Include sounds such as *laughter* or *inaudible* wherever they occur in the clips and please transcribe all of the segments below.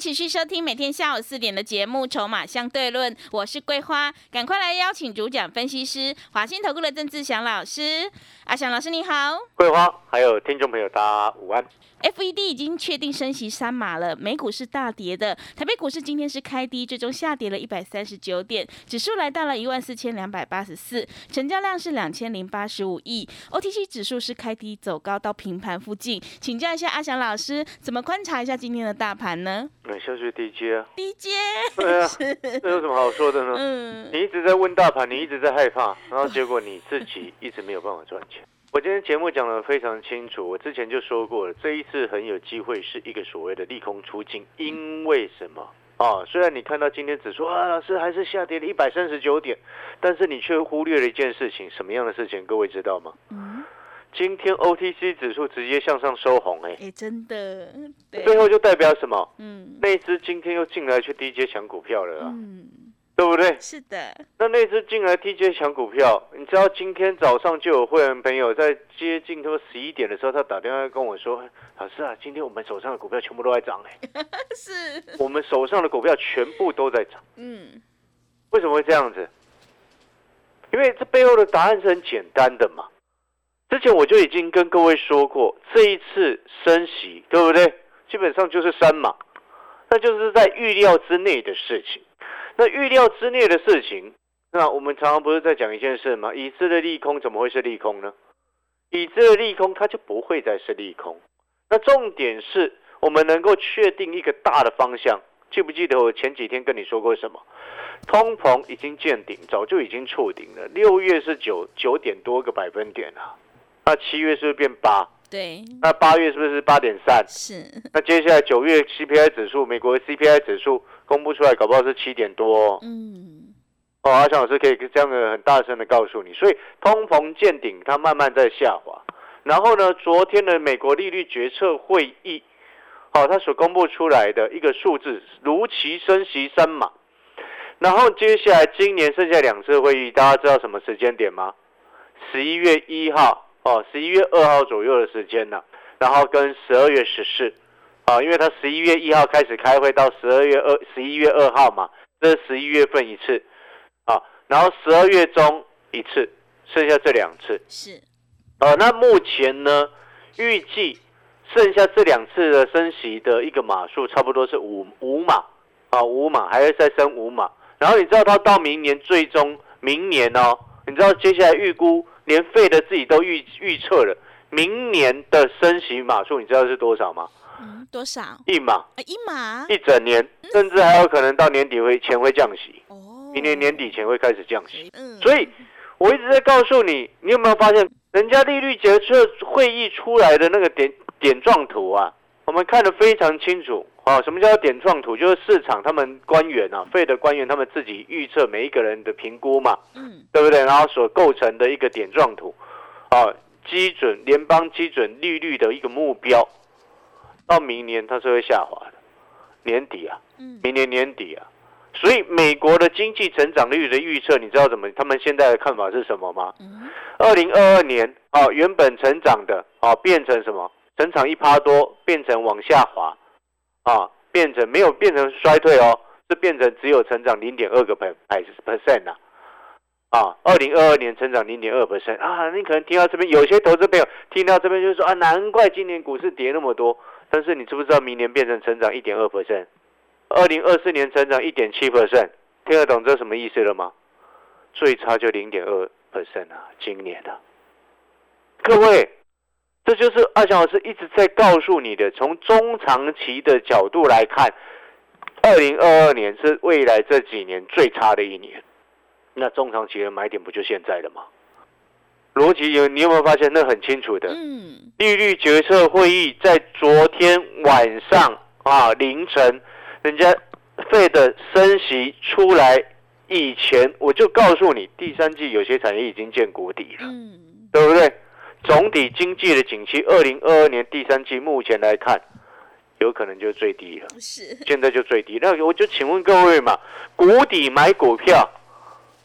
持续收听每天下午四点的节目《筹码相对论》，我是桂花，赶快来邀请主讲分析师华信投顾的郑志祥老师。阿祥老师你好，桂花还有听众朋友大家午安。FED 已经确定升息三码了，美股是大跌的，台北股市今天是开低，最终下跌了一百三十九点，指数来到了一万四千两百八十四，成交量是两千零八十五亿，OTC 指数是开低走高到平盘附近，请教一下阿祥老师，怎么观察一下今天的大盘呢？嗯，消息低阶啊，？DJ，*laughs* 对啊，*laughs* 这有什么好说的呢？嗯，你一直在问大盘，你一直在害怕，然后结果你自己一直没有办法赚钱。我今天节目讲的非常清楚，我之前就说过了，这一次很有机会是一个所谓的利空出尽，因为什么啊？虽然你看到今天指数啊，老师还是下跌了一百三十九点，但是你却忽略了一件事情，什么样的事情？各位知道吗？嗯，今天 OTC 指数直接向上收红，哎，哎，真的，最后就代表什么？嗯，那只今天又进来去低阶抢股票了啊。嗯。对不对？是的。那那只进来 DJ 抢股票，你知道今天早上就有会员朋友在接近他十一点的时候，他打电话跟我说：“老师啊，今天我们手上的股票全部都在涨哎。*laughs* ”是。我们手上的股票全部都在涨。嗯。为什么会这样子？因为这背后的答案是很简单的嘛。之前我就已经跟各位说过，这一次升息，对不对？基本上就是三码，那就是在预料之内的事情。那预料之内的事情，那我们常常不是在讲一件事吗？已知的利空怎么会是利空呢？已知的利空它就不会再是利空。那重点是我们能够确定一个大的方向。记不记得我前几天跟你说过什么？通膨已经见顶，早就已经触顶了。六月是九九点多个百分点啊，那七月是不是变八？对。那八月是不是八点三？是。那接下来九月 CPI 指数，美国 CPI 指数。公布出来，搞不好是七点多。哦嗯，哦，阿强老师可以这样的很大声的告诉你，所以通膨见顶，它慢慢在下滑。然后呢，昨天的美国利率决策会议，好，它所公布出来的一个数字，如期升息三码。然后接下来今年剩下两次会议，大家知道什么时间点吗？十一月一号，哦，十一月二号左右的时间呢。然后跟十二月十四。啊，因为他十一月一号开始开会，到十二月二十一月二号嘛，这是十一月份一次，啊，然后十二月中一次，剩下这两次是，呃，那目前呢，预计剩下这两次的升息的一个码数差不多是五五码，啊，五码还要再升五码，然后你知道他到明年最终明年哦，你知道接下来预估连费的自己都预预测了，明年的升息码数你知道是多少吗？多少一码？一码一整年，甚至还有可能到年底会前会降息。哦，明年年底前会开始降息。嗯，所以我一直在告诉你，你有没有发现，人家利率决策会议出来的那个点点状图啊？我们看得非常清楚啊。什么叫点状图？就是市场他们官员啊，费的官员他们自己预测每一个人的评估嘛。嗯，对不对？然后所构成的一个点状图啊，基准联邦基准利率的一个目标。到明年它是会下滑的，年底啊，明年年底啊，所以美国的经济成长率的预测，你知道怎么？他们现在的看法是什么吗？二零二二年啊，原本成长的啊，变成什么？成长一趴多，变成往下滑，啊，变成没有变成衰退哦，是变成只有成长零点二个百百 percent 呐，啊，二零二二年成长零点二 percent 啊，你可能听到这边有些投资朋友听到这边就说啊，难怪今年股市跌那么多。但是你知不知道明年变成成长一点二 percent，二零二四年成长一点七 percent，听得懂这什么意思了吗？最差就零点二 percent 啊，今年的。各位，这就是阿翔老师一直在告诉你的，从中长期的角度来看，二零二二年是未来这几年最差的一年，那中长期的买点不就现在了吗？逻辑有，你有没有发现那很清楚的？嗯，利率决策会议在昨天晚上啊凌晨，人家费的升息出来以前，我就告诉你，第三季有些产业已经见谷底了，嗯，对不对？总体经济的景气，二零二二年第三季目前来看，有可能就最低了，是，现在就最低。那我就请问各位嘛，谷底买股票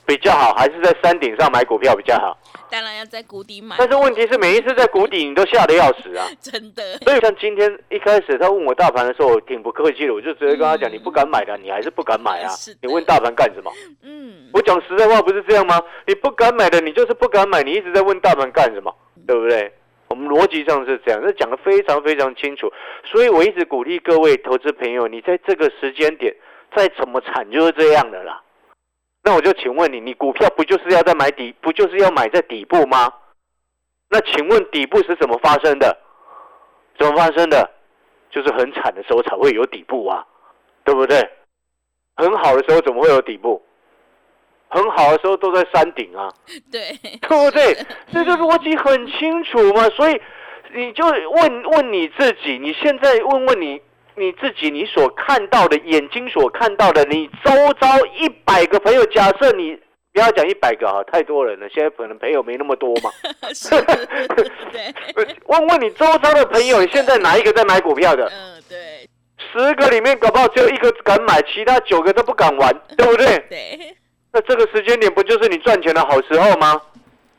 比较好，还是在山顶上买股票比较好？当然要在谷底买，但是问题是每一次在谷底你都吓得要死啊！*laughs* 真的。所以像今天一开始他问我大盘的时候，我挺不客气的，我就直接跟他讲：你不敢买的，你还是不敢买啊！*laughs* 你问大盘干什么？嗯，我讲实在话不是这样吗？你不敢买的，你就是不敢买，你一直在问大盘干什么？对不对？我们逻辑上是这样，这讲的非常非常清楚。所以我一直鼓励各位投资朋友，你在这个时间点再怎么惨就是这样的啦。那我就请问你，你股票不就是要在买底，不就是要买在底部吗？那请问底部是怎么发生的？怎么发生的？就是很惨的时候才会有底部啊，对不对？很好的时候怎么会有底部？很好的时候都在山顶啊，*laughs* 对，对不对？这个逻辑很清楚嘛，所以你就问问你自己，你现在问问你你自己，你所看到的眼睛所看到的，你周遭一百个朋友，假设你。不要讲一百个啊，太多人了。现在可能朋友没那么多嘛。*laughs* 对。问问你周遭的朋友，你现在哪一个在买股票的？嗯，对。十个里面搞不好只有一个敢买，其他九个都不敢玩，对不对？对。那这个时间点不就是你赚钱的好时候吗？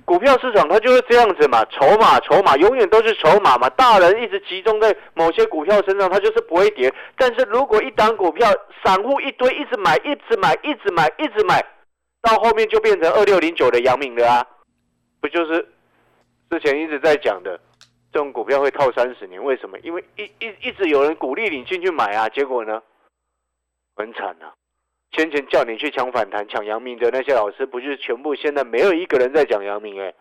股票市场它就是这样子嘛，筹码筹码永远都是筹码嘛。大人一直集中在某些股票身上，它就是不会跌。但是如果一档股票，散户一堆一直买，一直买，一直买，一直买。到后面就变成二六零九的阳明了啊，不就是之前一直在讲的这种股票会套三十年？为什么？因为一一一直有人鼓励你进去买啊，结果呢很惨啊！先前叫你去抢反弹、抢阳明的那些老师，不是全部现在没有一个人在讲阳明哎？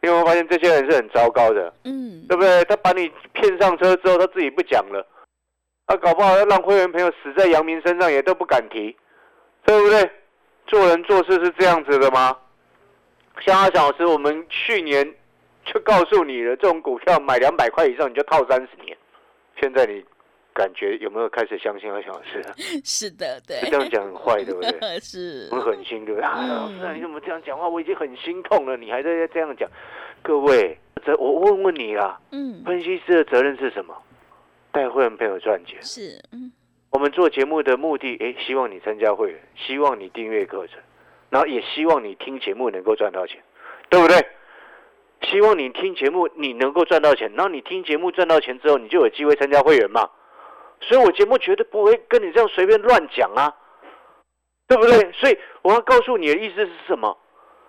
你有没有发现这些人是很糟糕的？嗯，对不对？他把你骗上车之后，他自己不讲了，他搞不好要让会员朋友死在阳明身上也都不敢提，对不对？做人做事是这样子的吗？像阿小老师，我们去年就告诉你了，这种股票买两百块以上你就套三十年。现在你感觉有没有开始相信阿小老师？*laughs* 是的，对。这样讲很坏，对不对？*laughs* 是。我狠心，对不对？啊，老师，你怎么这样讲话？我已经很心痛了，你还在这样讲。各位，这我问问你啦。嗯。分析师的责任是什么？带会员朋友赚钱。是，嗯。我们做节目的目的，哎，希望你参加会员，希望你订阅课程，然后也希望你听节目能够赚到钱，对不对？希望你听节目你能够赚到钱，然后你听节目赚到钱之后，你就有机会参加会员嘛。所以我节目绝对不会跟你这样随便乱讲啊，对不对？所以我要告诉你的意思是什么？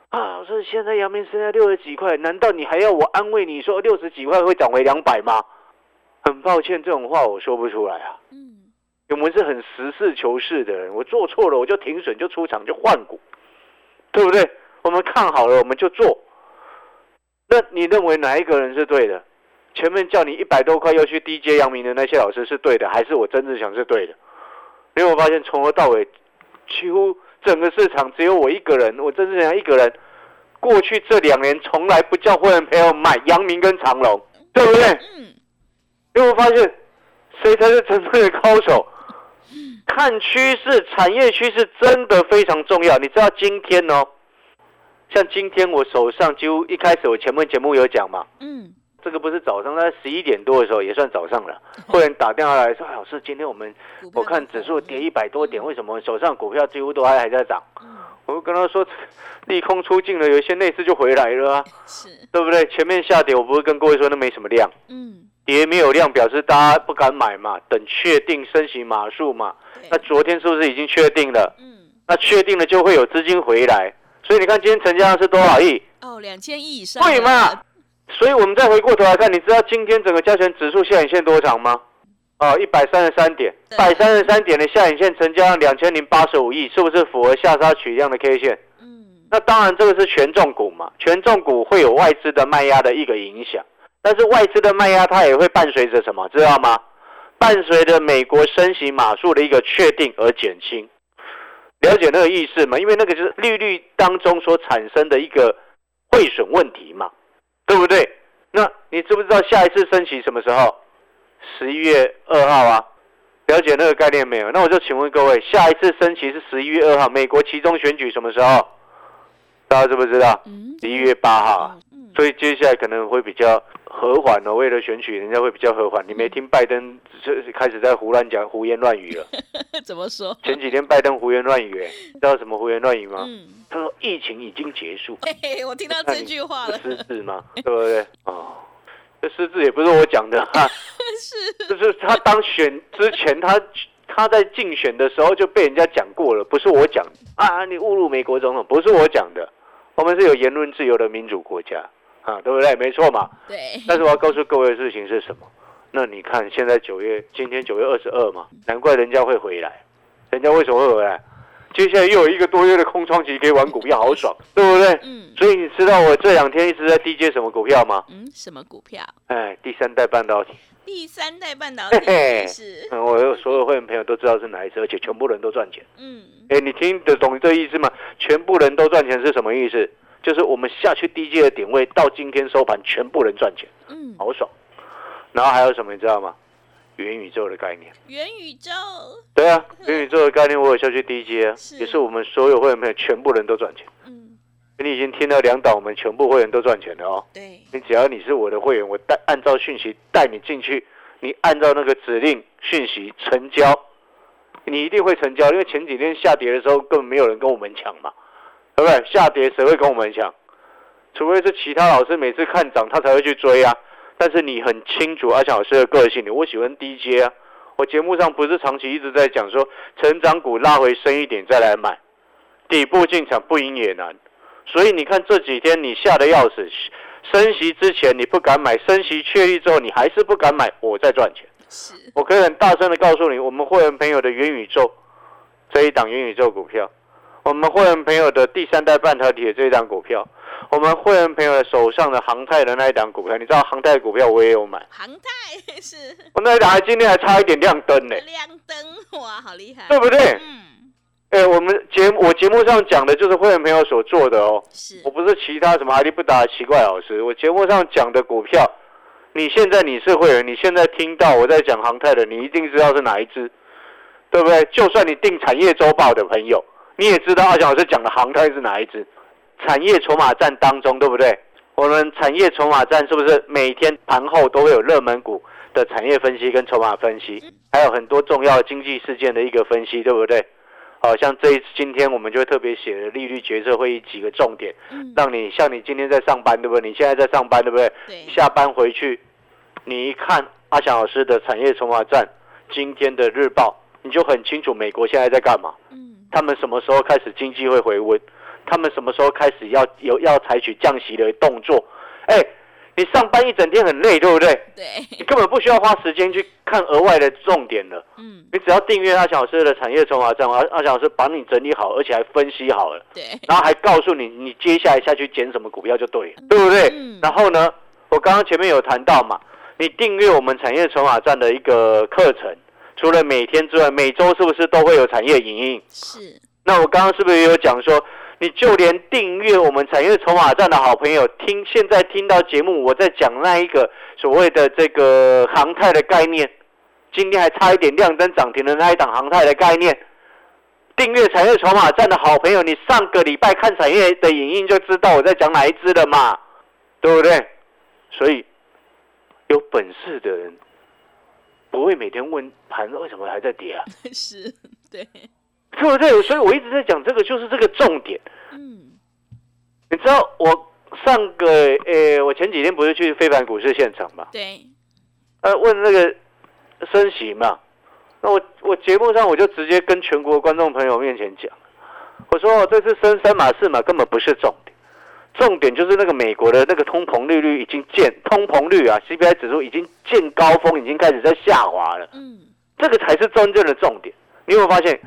啊，我说现在阳明现在六十几块，难道你还要我安慰你说六十几块会涨回两百吗？很抱歉，这种话我说不出来啊。嗯我们是很实事求是的人，我做错了我就停损，就出场，就换股，对不对？我们看好了我们就做。那你认为哪一个人是对的？前面叫你一百多块要去低阶阳明的那些老师是对的，还是我曾志强是对的？因为我发现从头到尾，几乎整个市场只有我一个人，我曾志强一个人。过去这两年从来不叫会员朋友买阳明跟长隆，对不对？嗯。因为我发现谁才是真正的高手？看趋势，产业趋势真的非常重要。你知道今天哦，像今天我手上几乎一开始我前面节目有讲嘛，嗯，这个不是早上在十一点多的时候也算早上了，*laughs* 会员打电话来说，老师，今天我们我看指数跌一百多点，为什么手上股票几乎都还还在涨？我就跟他说，利空出尽了，有一些内资就回来了啊，是，对不对？前面下跌，我不是跟各位说那没什么量，嗯。跌没有量，表示大家不敢买嘛，等确定升息码数嘛。那昨天是不是已经确定了？嗯，那确定了就会有资金回来。所以你看今天成交量是多少亿？哦，两千亿以上。对嘛？所以我们再回过头来看，你知道今天整个加权指数下影线多长吗？哦，一百三十三点，一百三十三点的下影线成交量两千零八十五亿，是不是符合下杀取量的 K 线？嗯，那当然这个是权重股嘛，权重股会有外资的卖压的一个影响。但是外资的卖压，它也会伴随着什么，知道吗？伴随着美国升息码数的一个确定而减轻，了解那个意思吗？因为那个就是利率当中所产生的一个汇损问题嘛，对不对？那你知不知道下一次升息什么时候？十一月二号啊，了解那个概念没有？那我就请问各位，下一次升旗是十一月二号，美国其中选举什么时候？大家知不知道？十一月八号。所以接下来可能会比较和缓哦，为了选举，人家会比较和缓。你没听拜登这开始在胡乱讲、胡言乱语了？*laughs* 怎么说？前几天拜登胡言乱语，哎，*laughs* 知道什么胡言乱语吗？嗯他说疫情已经结束。*laughs* 嘿嘿，我听到这句话了。失智吗？对不对？哦，这失智也不是我讲的哈，是，就是他当选之前，他他在竞选的时候就被人家讲过了，不是我讲啊，你侮辱美国总统，不是我讲的，我们是有言论自由的民主国家。啊，对不对？没错嘛。对。但是我要告诉各位的事情是什么？那你看，现在九月，今天九月二十二嘛，难怪人家会回来。人家为什么会回来？接下来又有一个多月的空窗期，可以玩股票，好爽，*laughs* 对不对？嗯。所以你知道我这两天一直在低接什么股票吗？嗯，什么股票？哎，第三代半导体。*laughs* 第三代半导 *laughs* 体是。嗯，我有所有会员朋友都知道是哪一只，而且全部人都赚钱。嗯。哎，你听得懂这意思吗？全部人都赚钱是什么意思？就是我们下去低阶的点位，到今天收盘，全部人赚钱，嗯，好爽。然后还有什么你知道吗？元宇宙的概念。元宇宙。对啊，元宇宙的概念我有下去低阶啊，也是我们所有会员朋友全部人都赚钱。嗯，你已经听到两档，我们全部会员都赚钱了哦。对。你只要你是我的会员，我带按照讯息带你进去，你按照那个指令讯息成交，你一定会成交，因为前几天下跌的时候根本没有人跟我们抢嘛。对不对？下跌谁会跟我们抢？除非是其他老师每次看涨他才会去追啊。但是你很清楚阿强老师的个性，我喜欢低阶啊。我节目上不是长期一直在讲说，成长股拉回深一点再来买，底部进场不赢也难。所以你看这几天你吓得要死，升息之前你不敢买，升息确立之后你还是不敢买，我在赚钱。是，我可以很大声的告诉你，我们会员朋友的元宇宙这一档元宇宙股票。我们会员朋友的第三代半导体的这一档股票，我们会员朋友手上的航太的那一档股票，你知道航太股票我也有买。航太是，我那一档还今天还差一点亮灯呢。亮灯哇，好厉害，对不对？嗯。哎，我们节我节目上讲的就是会员朋友所做的哦。是。我不是其他什么阿力不达奇怪老师，我节目上讲的股票，你现在你是会员，你现在听到我在讲航太的，你一定知道是哪一支，对不对？就算你订产业周报的朋友。你也知道阿强老师讲的航太是哪一只？产业筹码战当中，对不对？我们产业筹码战是不是每天盘后都会有热门股的产业分析跟筹码分析，还有很多重要经济事件的一个分析，对不对？好像这一次今天我们就会特别写了利率决策会议几个重点，让你像你今天在上班，对不对？你现在在上班，对不对？下班回去，你一看阿翔老师的产业筹码战今天的日报，你就很清楚美国现在在干嘛。他们什么时候开始经济会回温？他们什么时候开始要有要采取降息的动作？哎，你上班一整天很累，对不对？对。你根本不需要花时间去看额外的重点了。嗯。你只要订阅阿小老师的产业筹码站，阿阿小老师把你整理好，而且还分析好了。对。然后还告诉你，你接下来下去捡什么股票就对了，对不对？嗯。然后呢，我刚刚前面有谈到嘛，你订阅我们产业筹码站的一个课程。除了每天之外，每周是不是都会有产业影音？是。那我刚刚是不是也有讲说，你就连订阅我们产业筹码站的好朋友，听现在听到节目，我在讲那一个所谓的这个航太的概念，今天还差一点亮灯涨停的那一档航太的概念，订阅产业筹码站的好朋友，你上个礼拜看产业的影音就知道我在讲哪一支了嘛，对不对？所以有本事的人。不会每天问盘为什么还在跌啊？*laughs* 是，对，对不对？所以我一直在讲这个，就是这个重点。嗯，你知道我上个呃，我前几天不是去非凡股市现场嘛？对。呃，问那个升息嘛？那我我节目上我就直接跟全国观众朋友面前讲，我说这次升三码四码根本不是重点。重点就是那个美国的那个通膨利率已经见通膨率啊，CPI 指数已经见高峰，已经开始在下滑了。嗯，这个才是真正的重点。你有没有发现，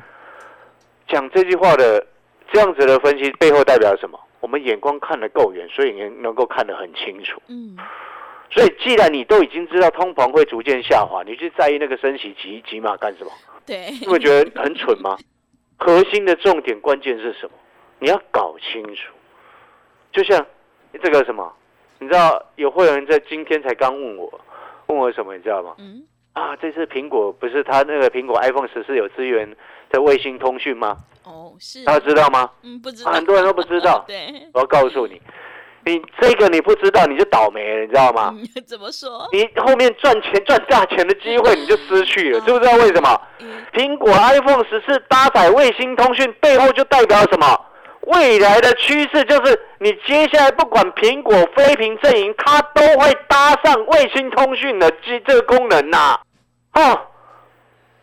讲这句话的这样子的分析背后代表什么？我们眼光看得够远，所以能能够看得很清楚。嗯，所以既然你都已经知道通膨会逐渐下滑，你去在意那个升息几几码干什么？对，你会觉得很蠢吗？核心的重点关键是什么？你要搞清楚。就像这个什么，你知道有会员在今天才刚问我，问我什么，你知道吗？嗯，啊，这次苹果不是它那个苹果 iPhone 十四有资源的卫星通讯吗？哦，是。大家知道吗？嗯，不知道。很多人都不知道。*laughs* 对。我要告诉你，你这个你不知道，你就倒霉了，你知道吗？怎么说？你后面赚钱赚大钱的机会你就失去了，*laughs* 知不知道为什么？苹果 iPhone 十四搭载卫星通讯背后就代表什么？未来的趋势就是，你接下来不管苹果、非屏阵营，它都会搭上卫星通讯的这这个功能呐。哦，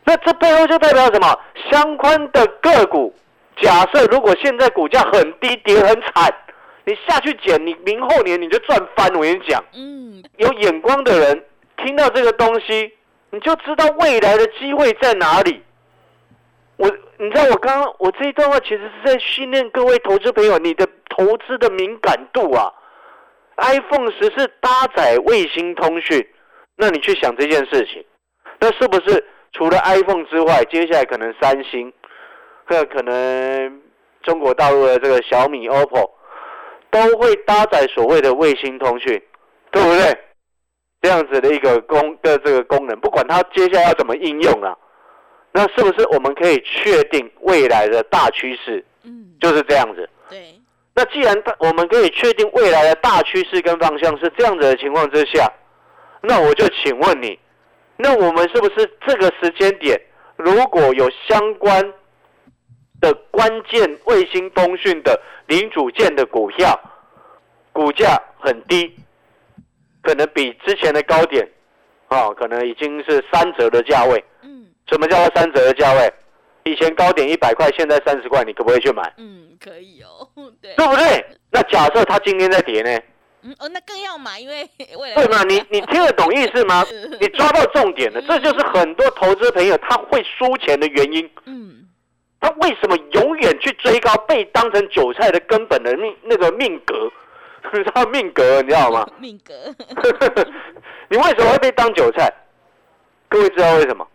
那这背后就代表什么？相关的个股，假设如果现在股价很低，跌很惨，你下去捡，你明后年你就赚翻。我跟你讲，嗯，有眼光的人听到这个东西，你就知道未来的机会在哪里。我。你知道我刚刚我这一段话其实是在训练各位投资朋友你的投资的敏感度啊。iPhone 十四搭载卫星通讯，那你去想这件事情，那是不是除了 iPhone 之外，接下来可能三星，或可能中国大陆的这个小米、OPPO 都会搭载所谓的卫星通讯，对不对？这样子的一个功的这个功能，不管它接下来要怎么应用啊。那是不是我们可以确定未来的大趋势？嗯，就是这样子。对。那既然我们可以确定未来的大趋势跟方向是这样子的情况之下，那我就请问你，那我们是不是这个时间点如果有相关的关键卫星通讯的零组件的股票，股价很低，可能比之前的高点，啊，可能已经是三折的价位。什么叫做三折的价位？以前高点一百块，现在三十块，你可不可以去买？嗯，可以哦，*laughs* 对，对不对？那假设它今天在跌呢？嗯，哦，那更要买，因为 *laughs* 未来对嘛？你你听得懂意思吗？*laughs* 你抓到重点了，这就是很多投资朋友他会输钱的原因。嗯，他为什么永远去追高，被当成韭菜的根本的命那个命格？你知道命格，你知道吗？命格。你为什么会被当韭菜？各位知道为什么？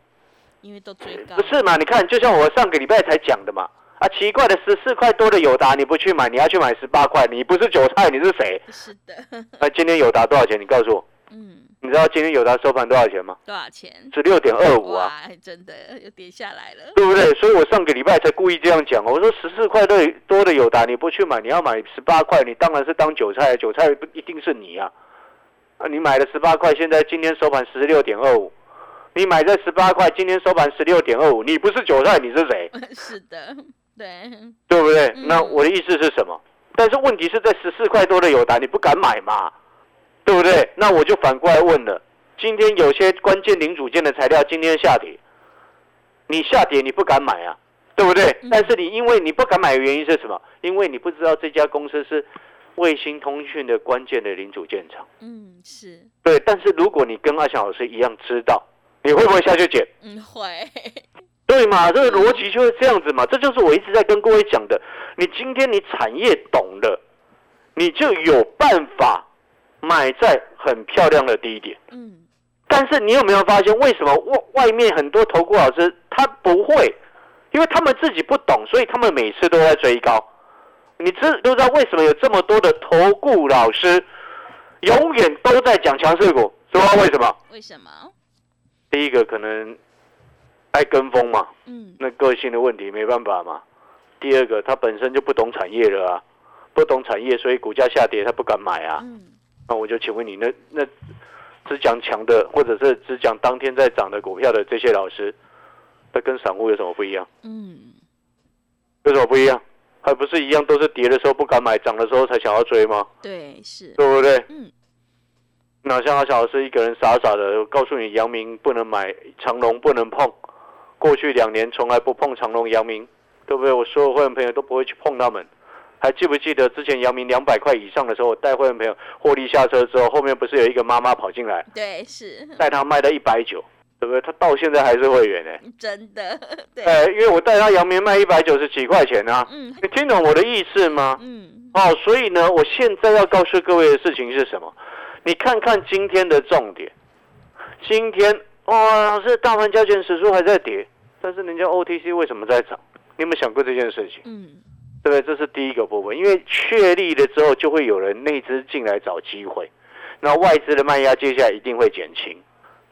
因为都追高，不是嘛？你看，就像我上个礼拜才讲的嘛。啊，奇怪的十四块多的友达你不去买，你要去买十八块，你不是韭菜，你是谁？是的。*laughs* 那今天友达多少钱？你告诉我。嗯。你知道今天友达收盘多少钱吗？多少钱？十六点二五啊！真的又跌下来了，对不对？所以我上个礼拜才故意这样讲。我说十四块多多的友达你不去买，你要买十八块，你当然是当韭菜，韭菜不一定是你啊。啊，你买了十八块，现在今天收盘十六点二五。你买在十八块，今天收盘十六点二五，你不是韭菜，你是谁？*laughs* 是的，对，对不对？那我的意思是什么？但是问题是在十四块多的友达，你不敢买嘛？对不对？那我就反过来问了，今天有些关键零组件的材料今天下跌，你下跌你不敢买啊？对不对？但是你因为你不敢买的原因是什么？因为你不知道这家公司是卫星通讯的关键的零组件厂。嗯，是对。但是如果你跟阿翔老师一样知道。你会不会下去捡？嗯，会。对嘛，这个逻辑就是这样子嘛。这就是我一直在跟各位讲的。你今天你产业懂了，你就有办法买在很漂亮的低点。嗯。但是你有没有发现，为什么外外面很多投顾老师他不会？因为他们自己不懂，所以他们每次都在追高。你知都知道为什么有这么多的投顾老师永远都在讲强势股？知道为什么？为什么？第一个可能爱跟风嘛，嗯，那个性的问题没办法嘛。第二个他本身就不懂产业了啊，不懂产业，所以股价下跌他不敢买啊。嗯，那我就请问你，那那只讲强的，或者是只讲当天在涨的股票的这些老师，他跟散户有什么不一样？嗯，有什么不一样？还不是一样，都是跌的时候不敢买，涨的时候才想要追吗？对，是，对不对？嗯。那像阿小老师一个人傻傻的告诉你，阳明不能买，长隆不能碰。过去两年从来不碰长隆、阳明，对不对？我所有会员朋友都不会去碰他们。还记不记得之前阳明两百块以上的时候，我带会员朋友获利下车之后，后面不是有一个妈妈跑进来？对，是带他卖到一百九，对不对？他到现在还是会员呢。真的，对。哎，因为我带他阳明卖一百九十几块钱啊。嗯。你听懂我的意思吗？嗯。哦，所以呢，我现在要告诉各位的事情是什么？你看看今天的重点，今天哇，老师，大盘交卷指数还在跌，但是人家 OTC 为什么在涨？你有没有想过这件事情？嗯，对不对？这是第一个部分，因为确立了之后，就会有人内资进来找机会，那外资的卖压接下来一定会减轻。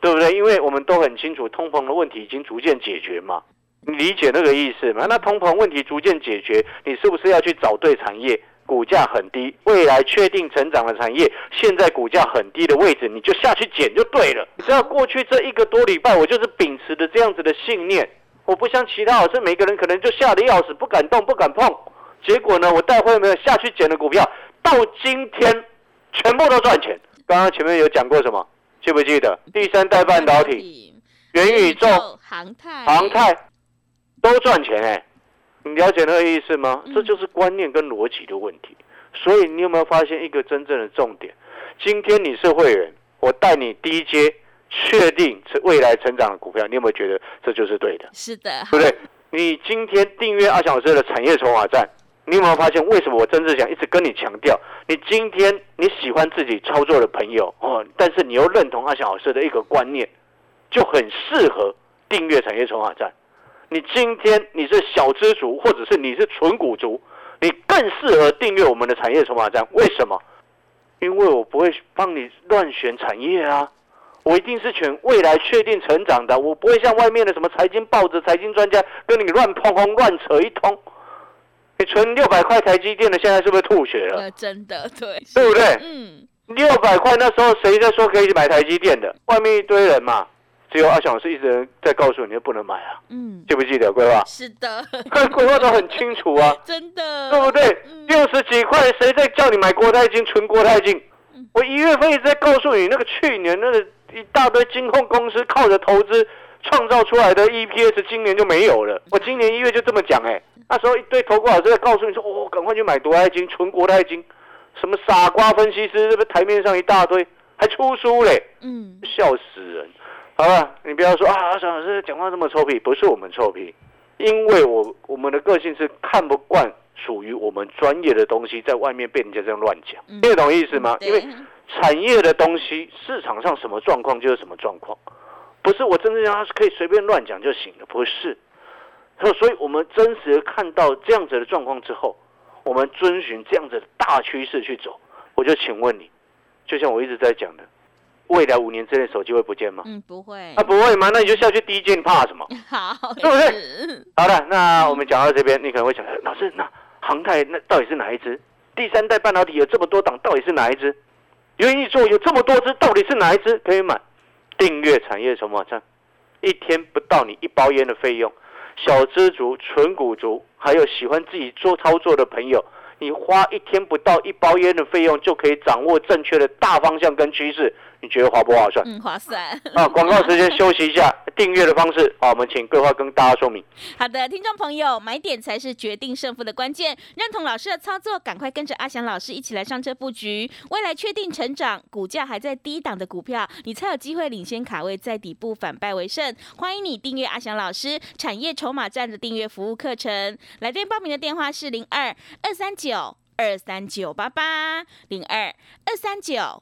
对不对？因为我们都很清楚，通膨的问题已经逐渐解决嘛，你理解那个意思吗？那通膨问题逐渐解决，你是不是要去找对产业？股价很低，未来确定成长的产业，现在股价很低的位置，你就下去捡就对了。你知道过去这一个多礼拜，我就是秉持的这样子的信念。我不像其他老师，每个人可能就吓得要死，不敢动，不敢碰。结果呢，我带会没有下去捡的股票，到今天全部都赚钱。刚刚前面有讲过什么？记不记得？第三代半导体、元宇宙、航太、航太都赚钱哎。你了解那个意思吗？这就是观念跟逻辑的问题。所以你有没有发现一个真正的重点？今天你是会员，我带你低阶确定是未来成长的股票，你有没有觉得这就是对的？是的，对不对？你今天订阅阿翔老师的产业筹码站，你有没有发现为什么我曾志祥一直跟你强调？你今天你喜欢自己操作的朋友哦，但是你又认同阿翔老师的一个观念，就很适合订阅产业筹码站。你今天你是小资族，或者是你是纯股族，你更适合订阅我们的产业筹码站。为什么？因为我不会帮你乱选产业啊，我一定是选未来确定成长的。我不会像外面的什么财经报纸、财经专家跟你乱碰碰、乱扯一通。你存六百块台积电的，现在是不是吐血了？*laughs* 真的，对，对不对？嗯，六百块那时候谁在说可以买台积电的？外面一堆人嘛。只有阿翔老师一直在告诉你，不能买啊。嗯，记不记得规划？是的，规划都很清楚啊。*laughs* 真的，对不对？六十几块，谁在叫你买国泰金、存国泰金？我一月份一直在告诉你，那个去年那个一大堆金控公司靠着投资创造出来的 EPS，今年就没有了。我今年一月就这么讲，哎，那时候一堆投顾老师在告诉你说，哦，赶快去买国泰金、存国泰金，什么傻瓜分析师，这不台面上一大堆，还出书嘞，嗯，笑死人。好了，你不要说啊，阿翔老师讲话这么臭屁，不是我们臭屁，因为我我们的个性是看不惯属于我们专业的东西在外面被人家这样乱讲，听得懂意思吗？因为产业的东西市场上什么状况就是什么状况，不是我真正让他可以随便乱讲就行了，不是。所以，我们真实的看到这样子的状况之后，我们遵循这样子的大趋势去走，我就请问你，就像我一直在讲的。未来五年之内手机会不见吗？嗯，不会。啊，不会吗？那你就下去第一件，你怕什么？*laughs* 好，对不对？好了，那我们讲到这边，你可能会想，老师，那航太那到底是哪一只？第三代半导体有这么多档，到底是哪一只？元宇宙有这么多只，到底是哪一只可以买？订阅产业筹码站，一天不到你一包烟的费用，小资族、纯股族，还有喜欢自己做操作的朋友。你花一天不到一包烟的费用，就可以掌握正确的大方向跟趋势。你觉得划不划算？嗯，划算。啊，广告时间休息一下，*laughs* 订阅的方式，好，我们请桂花跟大家说明。好的，听众朋友，买点才是决定胜负的关键。认同老师的操作，赶快跟着阿翔老师一起来上车布局，未来确定成长，股价还在低档的股票，你才有机会领先卡位，在底部反败为胜。欢迎你订阅阿翔老师产业筹码站的订阅服务课程。来电报名的电话是零二二三九二三九八八零二二三九。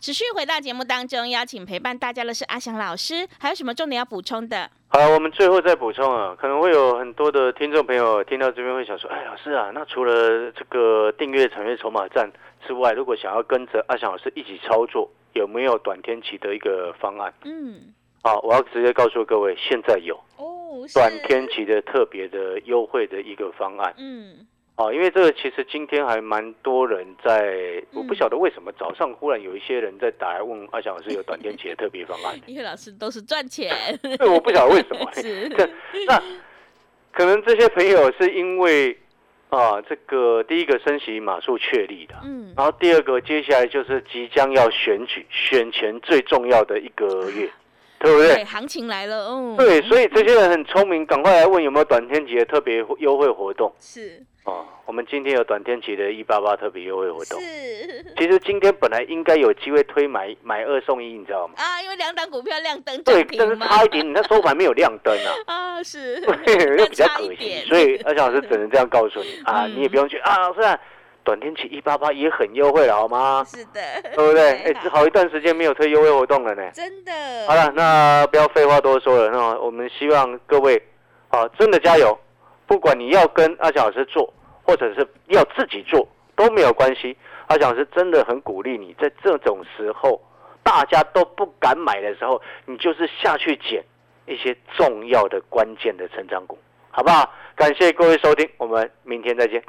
持续回到节目当中，邀请陪伴大家的是阿翔老师，还有什么重点要补充的？好，我们最后再补充啊，可能会有很多的听众朋友听到这边会想说，哎，老师啊，那除了这个订阅产业筹码站之外，如果想要跟着阿翔老师一起操作，有没有短天期的一个方案？嗯，好，我要直接告诉各位，现在有哦，短天期的特别的优惠的一个方案。嗯。哦，因为这个其实今天还蛮多人在，我不晓得为什么早上忽然有一些人在打来问阿翔老师有短天期的特别方案。*laughs* 因为老师都是赚钱。对，我不晓得为什么。*laughs* 是。那可能这些朋友是因为啊，这个第一个升息马术确立的，嗯，然后第二个接下来就是即将要选举，选前最重要的一个月。对不对？行情来了，嗯。对，所以这些人很聪明，赶快来问有没有短天期的特别优惠活动。是。哦，我们今天有短天期的一八八特别优惠活动。是。*laughs* 其实今天本来应该有机会推买买二送一，你知道吗？啊，因为两档股票亮灯对，但是差一点，你那收盘没有亮灯啊。*laughs* 啊，是。又比较可惜，所以而且老师只能这样告诉你 *laughs* 啊，你也不用去啊，虽然。短天期一八八也很优惠了，好吗？是的，对不对？哎，这好一段时间没有推优惠活动了呢。真的。好了，那不要废话多说了，那我们希望各位啊，真的加油！不管你要跟阿强老师做，或者是要自己做，都没有关系。阿强老师真的很鼓励你，在这种时候大家都不敢买的时候，你就是下去捡一些重要的、关键的成长股，好不好？感谢各位收听，我们明天再见。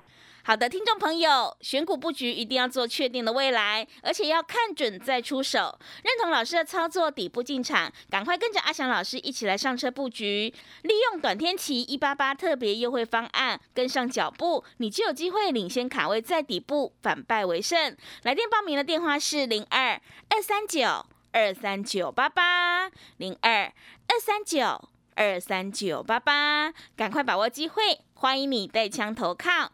好的，听众朋友，选股布局一定要做确定的未来，而且要看准再出手。认同老师的操作，底部进场，赶快跟着阿翔老师一起来上车布局，利用短天期一八八特别优惠方案，跟上脚步，你就有机会领先卡位在底部，反败为胜。来电报名的电话是零二二三九二三九八八零二二三九二三九八八，赶快把握机会，欢迎你带枪投靠。